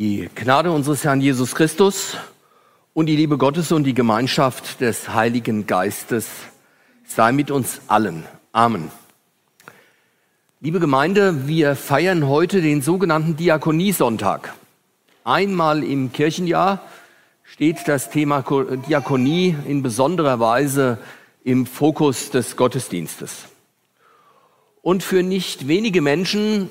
Die Gnade unseres Herrn Jesus Christus und die Liebe Gottes und die Gemeinschaft des Heiligen Geistes sei mit uns allen. Amen. Liebe Gemeinde, wir feiern heute den sogenannten Diakoniesonntag. Einmal im Kirchenjahr steht das Thema Diakonie in besonderer Weise im Fokus des Gottesdienstes. Und für nicht wenige Menschen,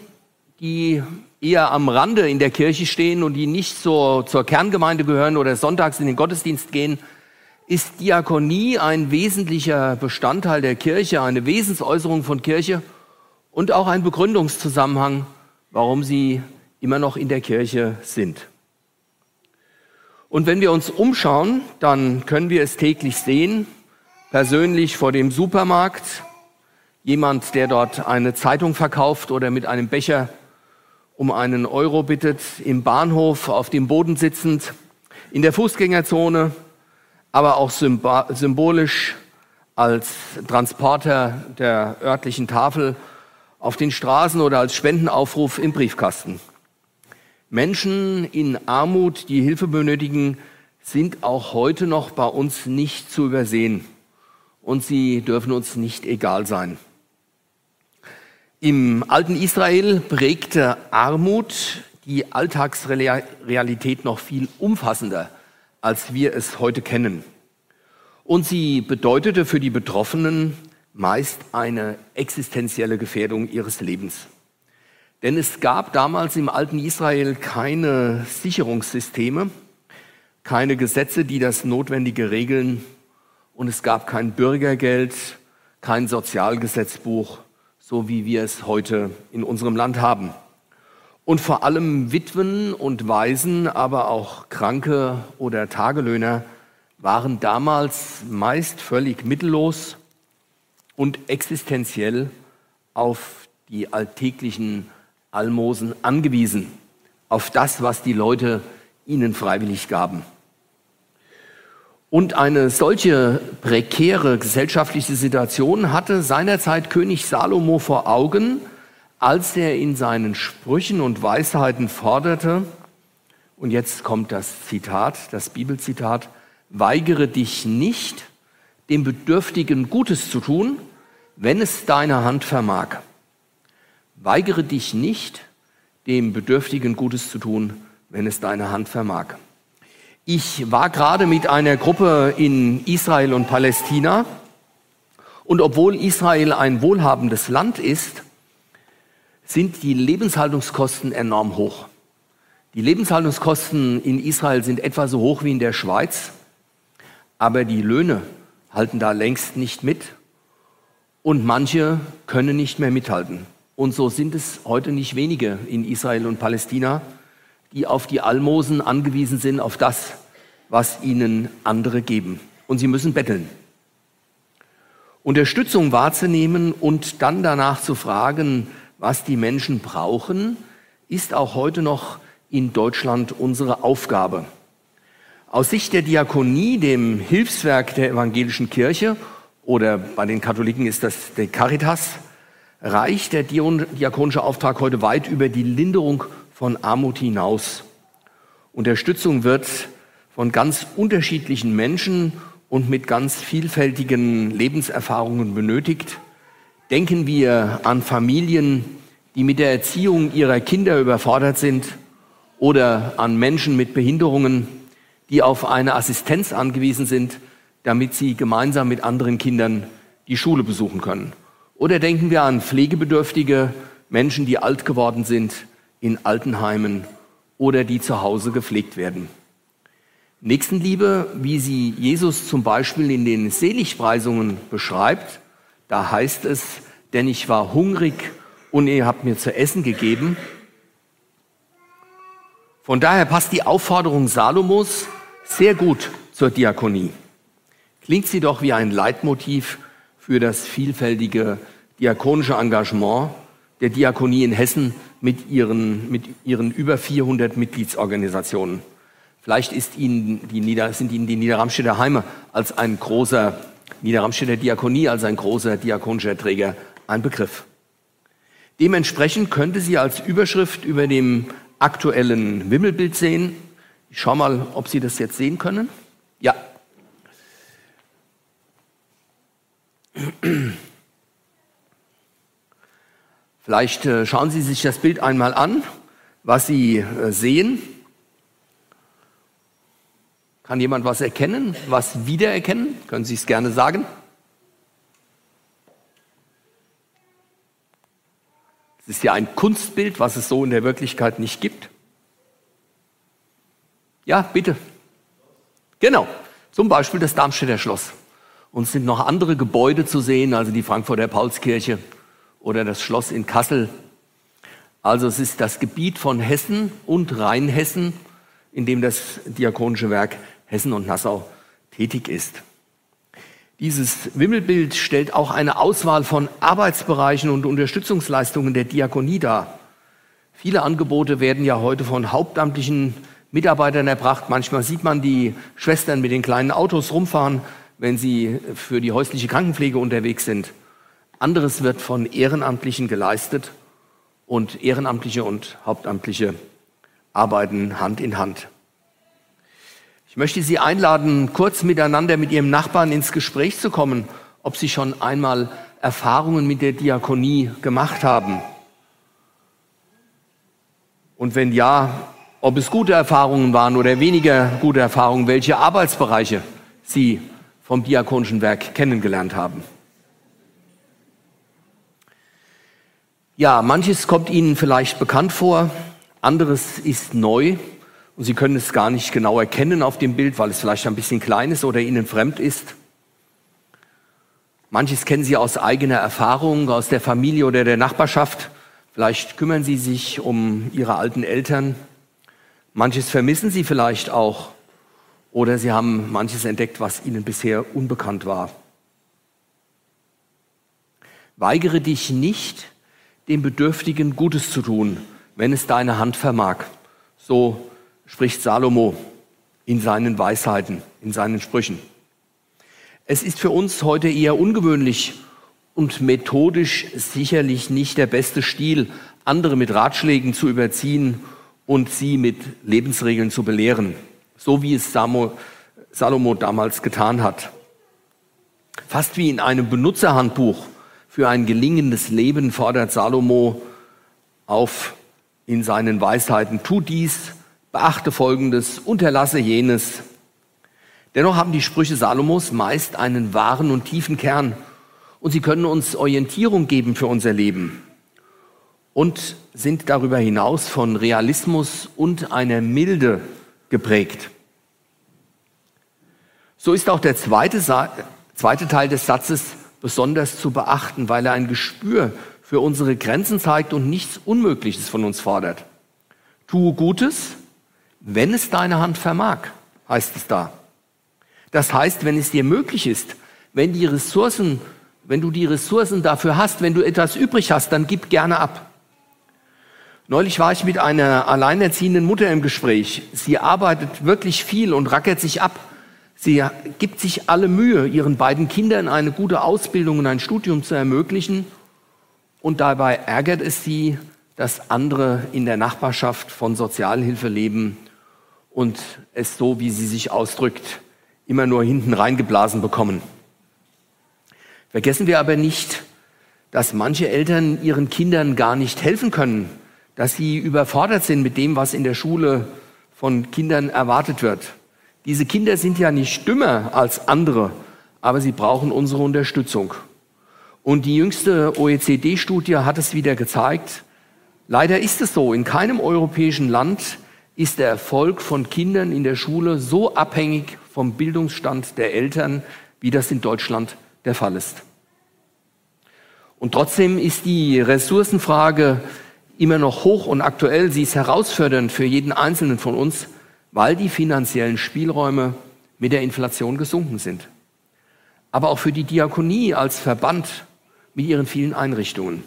die eher am Rande in der Kirche stehen und die nicht so zur Kerngemeinde gehören oder sonntags in den Gottesdienst gehen, ist Diakonie ein wesentlicher Bestandteil der Kirche, eine Wesensäußerung von Kirche und auch ein Begründungszusammenhang, warum sie immer noch in der Kirche sind. Und wenn wir uns umschauen, dann können wir es täglich sehen, persönlich vor dem Supermarkt, jemand, der dort eine Zeitung verkauft oder mit einem Becher um einen Euro bittet, im Bahnhof auf dem Boden sitzend, in der Fußgängerzone, aber auch symbolisch als Transporter der örtlichen Tafel auf den Straßen oder als Spendenaufruf im Briefkasten. Menschen in Armut, die Hilfe benötigen, sind auch heute noch bei uns nicht zu übersehen und sie dürfen uns nicht egal sein. Im alten Israel prägte Armut die Alltagsrealität noch viel umfassender, als wir es heute kennen. Und sie bedeutete für die Betroffenen meist eine existenzielle Gefährdung ihres Lebens. Denn es gab damals im alten Israel keine Sicherungssysteme, keine Gesetze, die das Notwendige regeln, und es gab kein Bürgergeld, kein Sozialgesetzbuch so wie wir es heute in unserem Land haben. Und vor allem Witwen und Waisen, aber auch Kranke oder Tagelöhner waren damals meist völlig mittellos und existenziell auf die alltäglichen Almosen angewiesen, auf das, was die Leute ihnen freiwillig gaben. Und eine solche prekäre gesellschaftliche Situation hatte seinerzeit König Salomo vor Augen, als er in seinen Sprüchen und Weisheiten forderte, und jetzt kommt das Zitat, das Bibelzitat, weigere dich nicht, dem Bedürftigen Gutes zu tun, wenn es deine Hand vermag. Weigere dich nicht, dem Bedürftigen Gutes zu tun, wenn es deine Hand vermag. Ich war gerade mit einer Gruppe in Israel und Palästina und obwohl Israel ein wohlhabendes Land ist, sind die Lebenshaltungskosten enorm hoch. Die Lebenshaltungskosten in Israel sind etwa so hoch wie in der Schweiz, aber die Löhne halten da längst nicht mit und manche können nicht mehr mithalten. Und so sind es heute nicht wenige in Israel und Palästina, die auf die Almosen angewiesen sind, auf das, was ihnen andere geben. Und sie müssen betteln. Unterstützung wahrzunehmen und dann danach zu fragen, was die Menschen brauchen, ist auch heute noch in Deutschland unsere Aufgabe. Aus Sicht der Diakonie, dem Hilfswerk der evangelischen Kirche, oder bei den Katholiken ist das der Caritas, reicht der diakonische Auftrag heute weit über die Linderung von Armut hinaus. Unterstützung wird von ganz unterschiedlichen Menschen und mit ganz vielfältigen Lebenserfahrungen benötigt. Denken wir an Familien, die mit der Erziehung ihrer Kinder überfordert sind oder an Menschen mit Behinderungen, die auf eine Assistenz angewiesen sind, damit sie gemeinsam mit anderen Kindern die Schule besuchen können. Oder denken wir an pflegebedürftige Menschen, die alt geworden sind, in Altenheimen oder die zu Hause gepflegt werden. Nächstenliebe, wie sie Jesus zum Beispiel in den Seligpreisungen beschreibt, da heißt es, denn ich war hungrig und ihr habt mir zu essen gegeben. Von daher passt die Aufforderung Salomos sehr gut zur Diakonie. Klingt sie doch wie ein Leitmotiv für das vielfältige diakonische Engagement der Diakonie in Hessen mit ihren, mit ihren über 400 Mitgliedsorganisationen. Vielleicht ist Ihnen die Nieder, sind Ihnen die Niederramstädter Heime als ein großer, Niederramstädter Diakonie als ein großer diakonischer Träger ein Begriff. Dementsprechend könnte sie als Überschrift über dem aktuellen Wimmelbild sehen. Ich schaue mal, ob Sie das jetzt sehen können. Ja. Vielleicht äh, schauen Sie sich das Bild einmal an, was Sie äh, sehen. Kann jemand was erkennen, was wiedererkennen? Können Sie es gerne sagen? Es ist ja ein Kunstbild, was es so in der Wirklichkeit nicht gibt. Ja, bitte. Genau, zum Beispiel das Darmstädter Schloss. Und es sind noch andere Gebäude zu sehen, also die Frankfurter Paulskirche oder das Schloss in Kassel. Also es ist das Gebiet von Hessen und Rheinhessen, in dem das Diakonische Werk Hessen und Nassau tätig ist. Dieses Wimmelbild stellt auch eine Auswahl von Arbeitsbereichen und Unterstützungsleistungen der Diakonie dar. Viele Angebote werden ja heute von hauptamtlichen Mitarbeitern erbracht. Manchmal sieht man die Schwestern mit den kleinen Autos rumfahren, wenn sie für die häusliche Krankenpflege unterwegs sind. Anderes wird von Ehrenamtlichen geleistet und Ehrenamtliche und Hauptamtliche arbeiten Hand in Hand. Ich möchte Sie einladen, kurz miteinander mit Ihrem Nachbarn ins Gespräch zu kommen, ob Sie schon einmal Erfahrungen mit der Diakonie gemacht haben. Und wenn ja, ob es gute Erfahrungen waren oder weniger gute Erfahrungen, welche Arbeitsbereiche Sie vom diakonischen Werk kennengelernt haben. Ja, manches kommt Ihnen vielleicht bekannt vor, anderes ist neu und Sie können es gar nicht genau erkennen auf dem Bild, weil es vielleicht ein bisschen klein ist oder Ihnen fremd ist. Manches kennen Sie aus eigener Erfahrung, aus der Familie oder der Nachbarschaft. Vielleicht kümmern Sie sich um Ihre alten Eltern. Manches vermissen Sie vielleicht auch. Oder Sie haben manches entdeckt, was Ihnen bisher unbekannt war. Weigere dich nicht, dem Bedürftigen Gutes zu tun, wenn es deine Hand vermag. So spricht Salomo in seinen Weisheiten, in seinen Sprüchen. Es ist für uns heute eher ungewöhnlich und methodisch sicherlich nicht der beste Stil, andere mit Ratschlägen zu überziehen und sie mit Lebensregeln zu belehren, so wie es Salomo damals getan hat. Fast wie in einem Benutzerhandbuch für ein gelingendes Leben fordert Salomo auf in seinen Weisheiten, tu dies, beachte Folgendes, unterlasse jenes. Dennoch haben die Sprüche Salomos meist einen wahren und tiefen Kern und sie können uns Orientierung geben für unser Leben und sind darüber hinaus von Realismus und einer Milde geprägt. So ist auch der zweite, zweite Teil des Satzes besonders zu beachten, weil er ein Gespür für unsere Grenzen zeigt und nichts Unmögliches von uns fordert. Tue Gutes, wenn es deine Hand vermag, heißt es da. Das heißt, wenn es dir möglich ist, wenn die Ressourcen, wenn du die Ressourcen dafür hast, wenn du etwas übrig hast, dann gib gerne ab. Neulich war ich mit einer alleinerziehenden Mutter im Gespräch. Sie arbeitet wirklich viel und rackert sich ab Sie gibt sich alle Mühe, ihren beiden Kindern eine gute Ausbildung und ein Studium zu ermöglichen. Und dabei ärgert es sie, dass andere in der Nachbarschaft von Sozialhilfe leben und es so, wie sie sich ausdrückt, immer nur hinten reingeblasen bekommen. Vergessen wir aber nicht, dass manche Eltern ihren Kindern gar nicht helfen können, dass sie überfordert sind mit dem, was in der Schule von Kindern erwartet wird. Diese Kinder sind ja nicht dümmer als andere, aber sie brauchen unsere Unterstützung. Und die jüngste OECD-Studie hat es wieder gezeigt. Leider ist es so, in keinem europäischen Land ist der Erfolg von Kindern in der Schule so abhängig vom Bildungsstand der Eltern, wie das in Deutschland der Fall ist. Und trotzdem ist die Ressourcenfrage immer noch hoch und aktuell. Sie ist herausfordernd für jeden Einzelnen von uns weil die finanziellen Spielräume mit der Inflation gesunken sind. Aber auch für die Diakonie als Verband mit ihren vielen Einrichtungen.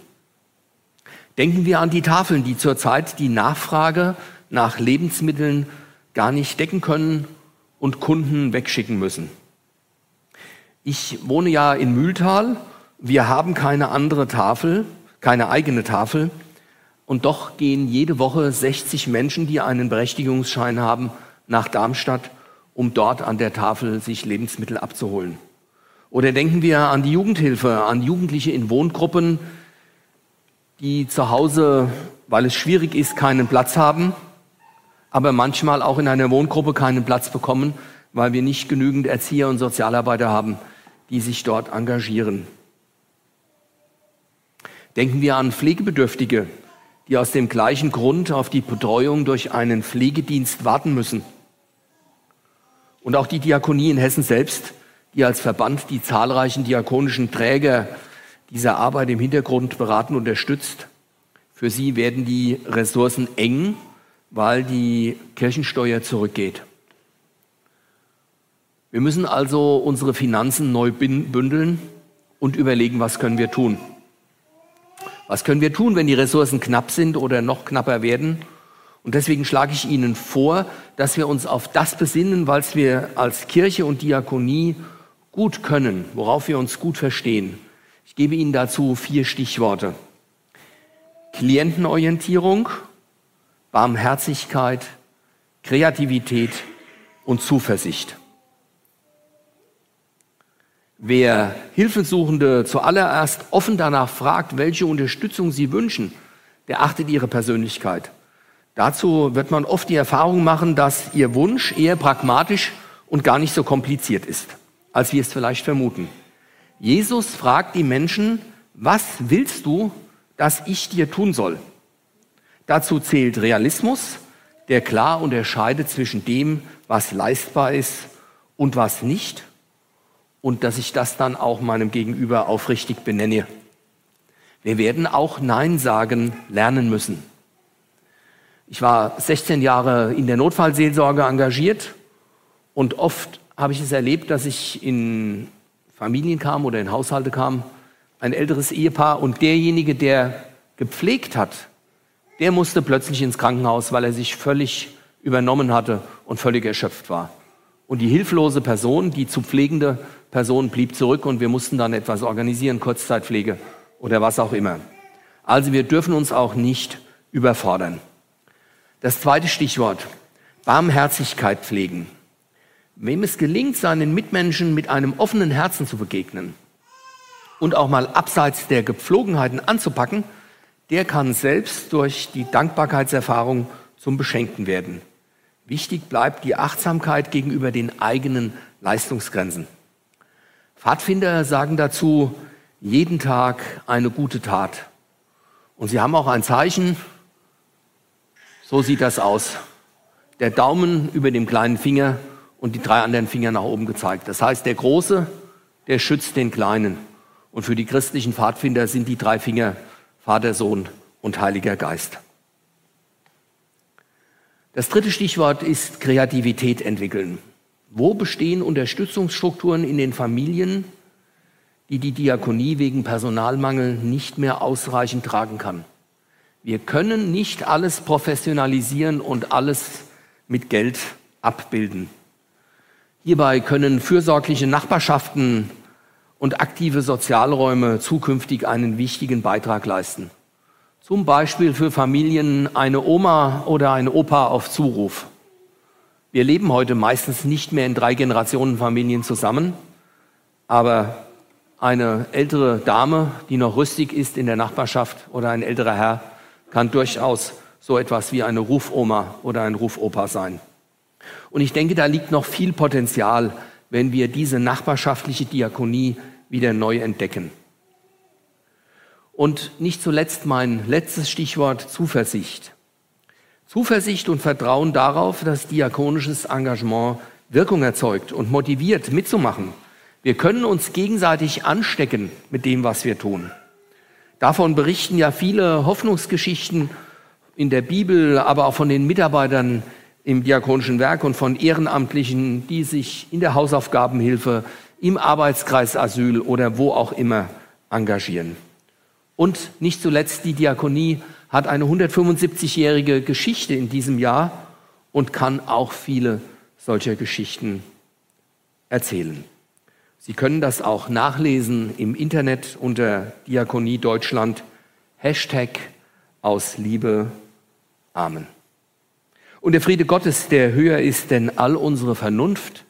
Denken wir an die Tafeln, die zurzeit die Nachfrage nach Lebensmitteln gar nicht decken können und Kunden wegschicken müssen. Ich wohne ja in Mühltal. Wir haben keine andere Tafel, keine eigene Tafel. Und doch gehen jede Woche 60 Menschen, die einen Berechtigungsschein haben, nach Darmstadt, um dort an der Tafel sich Lebensmittel abzuholen. Oder denken wir an die Jugendhilfe, an Jugendliche in Wohngruppen, die zu Hause, weil es schwierig ist, keinen Platz haben, aber manchmal auch in einer Wohngruppe keinen Platz bekommen, weil wir nicht genügend Erzieher und Sozialarbeiter haben, die sich dort engagieren. Denken wir an Pflegebedürftige, die aus dem gleichen Grund auf die Betreuung durch einen Pflegedienst warten müssen. Und auch die Diakonie in Hessen selbst, die als Verband die zahlreichen diakonischen Träger dieser Arbeit im Hintergrund beraten unterstützt. Für sie werden die Ressourcen eng, weil die Kirchensteuer zurückgeht. Wir müssen also unsere Finanzen neu bündeln und überlegen, was können wir tun. Was können wir tun, wenn die Ressourcen knapp sind oder noch knapper werden? Und deswegen schlage ich Ihnen vor, dass wir uns auf das besinnen, was wir als Kirche und Diakonie gut können, worauf wir uns gut verstehen. Ich gebe Ihnen dazu vier Stichworte. Klientenorientierung, Barmherzigkeit, Kreativität und Zuversicht. Wer Hilfesuchende zuallererst offen danach fragt, welche Unterstützung sie wünschen, der achtet ihre Persönlichkeit. Dazu wird man oft die Erfahrung machen, dass ihr Wunsch eher pragmatisch und gar nicht so kompliziert ist, als wir es vielleicht vermuten. Jesus fragt die Menschen, was willst du, dass ich dir tun soll? Dazu zählt Realismus, der klar unterscheidet zwischen dem, was leistbar ist und was nicht und dass ich das dann auch meinem Gegenüber aufrichtig benenne. Wir werden auch Nein sagen lernen müssen. Ich war 16 Jahre in der Notfallseelsorge engagiert und oft habe ich es erlebt, dass ich in Familien kam oder in Haushalte kam, ein älteres Ehepaar und derjenige, der gepflegt hat, der musste plötzlich ins Krankenhaus, weil er sich völlig übernommen hatte und völlig erschöpft war. Und die hilflose Person, die zu pflegende Person blieb zurück und wir mussten dann etwas organisieren, Kurzzeitpflege oder was auch immer. Also wir dürfen uns auch nicht überfordern. Das zweite Stichwort, Barmherzigkeit pflegen. Wem es gelingt, seinen Mitmenschen mit einem offenen Herzen zu begegnen und auch mal abseits der Gepflogenheiten anzupacken, der kann selbst durch die Dankbarkeitserfahrung zum Beschenkten werden. Wichtig bleibt die Achtsamkeit gegenüber den eigenen Leistungsgrenzen. Pfadfinder sagen dazu jeden Tag eine gute Tat. Und sie haben auch ein Zeichen. So sieht das aus. Der Daumen über dem kleinen Finger und die drei anderen Finger nach oben gezeigt. Das heißt, der Große, der schützt den Kleinen. Und für die christlichen Pfadfinder sind die drei Finger Vater, Sohn und Heiliger Geist. Das dritte Stichwort ist Kreativität entwickeln. Wo bestehen Unterstützungsstrukturen in den Familien, die die Diakonie wegen Personalmangel nicht mehr ausreichend tragen kann? Wir können nicht alles professionalisieren und alles mit Geld abbilden. Hierbei können fürsorgliche Nachbarschaften und aktive Sozialräume zukünftig einen wichtigen Beitrag leisten. Zum Beispiel für Familien eine Oma oder ein Opa auf Zuruf. Wir leben heute meistens nicht mehr in drei Generationen Familien zusammen, aber eine ältere Dame, die noch rüstig ist in der Nachbarschaft oder ein älterer Herr, kann durchaus so etwas wie eine Rufoma oder ein Rufopa sein. Und ich denke, da liegt noch viel Potenzial, wenn wir diese nachbarschaftliche Diakonie wieder neu entdecken. Und nicht zuletzt mein letztes Stichwort Zuversicht. Zuversicht und Vertrauen darauf, dass diakonisches Engagement Wirkung erzeugt und motiviert, mitzumachen. Wir können uns gegenseitig anstecken mit dem, was wir tun. Davon berichten ja viele Hoffnungsgeschichten in der Bibel, aber auch von den Mitarbeitern im diakonischen Werk und von Ehrenamtlichen, die sich in der Hausaufgabenhilfe, im Arbeitskreis Asyl oder wo auch immer engagieren. Und nicht zuletzt die Diakonie hat eine 175-jährige Geschichte in diesem Jahr und kann auch viele solcher Geschichten erzählen. Sie können das auch nachlesen im Internet unter Diakonie Deutschland, Hashtag aus Liebe. Amen. Und der Friede Gottes, der höher ist denn all unsere Vernunft,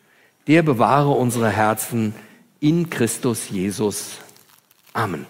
der bewahre unsere Herzen in Christus Jesus. Amen.